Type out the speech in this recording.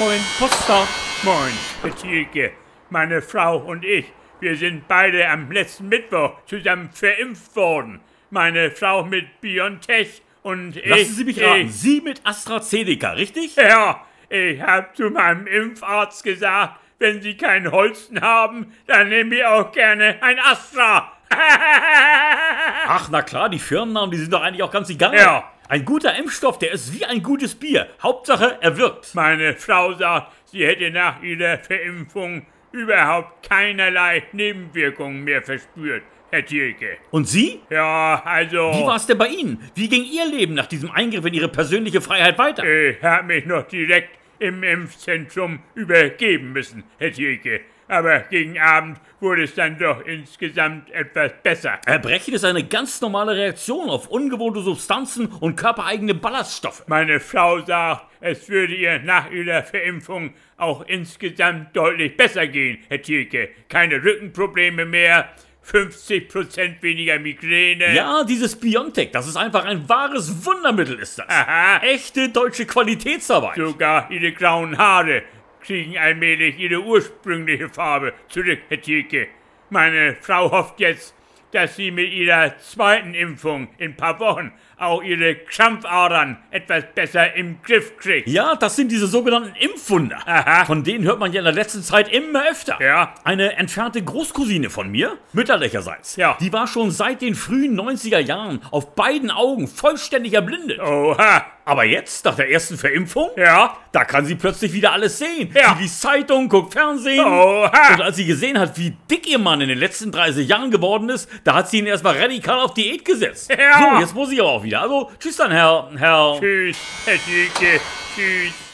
Moin, Potsdam. Moin, Thielke. Meine Frau und ich, wir sind beide am letzten Mittwoch zusammen verimpft worden. Meine Frau mit BioNTech und ich... Lassen Sie mich raten, Ich, Sie mit AstraZeneca, richtig? ja, ich habe zu meinem Impfarzt gesagt, wenn Sie keinen Holsten haben, dann nehmen wir auch gerne ein Astra. Ach, na klar, die Firmennamen, die sind doch eigentlich auch ganz egal. Ja. Ein guter Impfstoff, der ist wie ein gutes Bier. Hauptsache, er wirkt. Meine Frau sagt, sie hätte nach ihrer Verimpfung überhaupt keinerlei Nebenwirkungen mehr verspürt, Herr Thielke. Und Sie? Ja, also... Wie war es denn bei Ihnen? Wie ging Ihr Leben nach diesem Eingriff in Ihre persönliche Freiheit weiter? Ich habe mich noch direkt im Impfzentrum übergeben müssen, Herr Thielke. Aber gegen Abend wurde es dann doch insgesamt etwas besser. Erbrechen ist eine ganz normale Reaktion auf ungewohnte Substanzen und körpereigene Ballaststoffe. Meine Frau sagt, es würde ihr nach ihrer Verimpfung auch insgesamt deutlich besser gehen, Herr Thielke. Keine Rückenprobleme mehr, 50% weniger Migräne. Ja, dieses Biontech, das ist einfach ein wahres Wundermittel, ist das. Aha. Echte deutsche Qualitätsarbeit. Sogar ihre grauen Haare kriegen allmählich ihre ursprüngliche Farbe zurück, Herr Thielke. Meine Frau hofft jetzt, dass sie mit ihrer zweiten Impfung in ein paar Wochen auch ihre Krampfadern etwas besser im Griff kriegt. Ja, das sind diese sogenannten Impfwunder. Aha. Von denen hört man ja in der letzten Zeit immer öfter. Ja. Eine entfernte Großcousine von mir, mütterlicherseits, Ja. die war schon seit den frühen 90er Jahren auf beiden Augen vollständig erblindet. Oha. Aber jetzt, nach der ersten Verimpfung, Ja. da kann sie plötzlich wieder alles sehen. Ja. Sie liest Zeitung, guckt Fernsehen. Oha. Und als sie gesehen hat, wie dick ihr Mann in den letzten 30 Jahren geworden ist, da hat sie ihn erstmal radikal auf Diät gesetzt. Ja. So, jetzt muss ich aber auch wieder. Also, tschüss dann, Herr, Herr... Tschüss, Herr. Tschüss.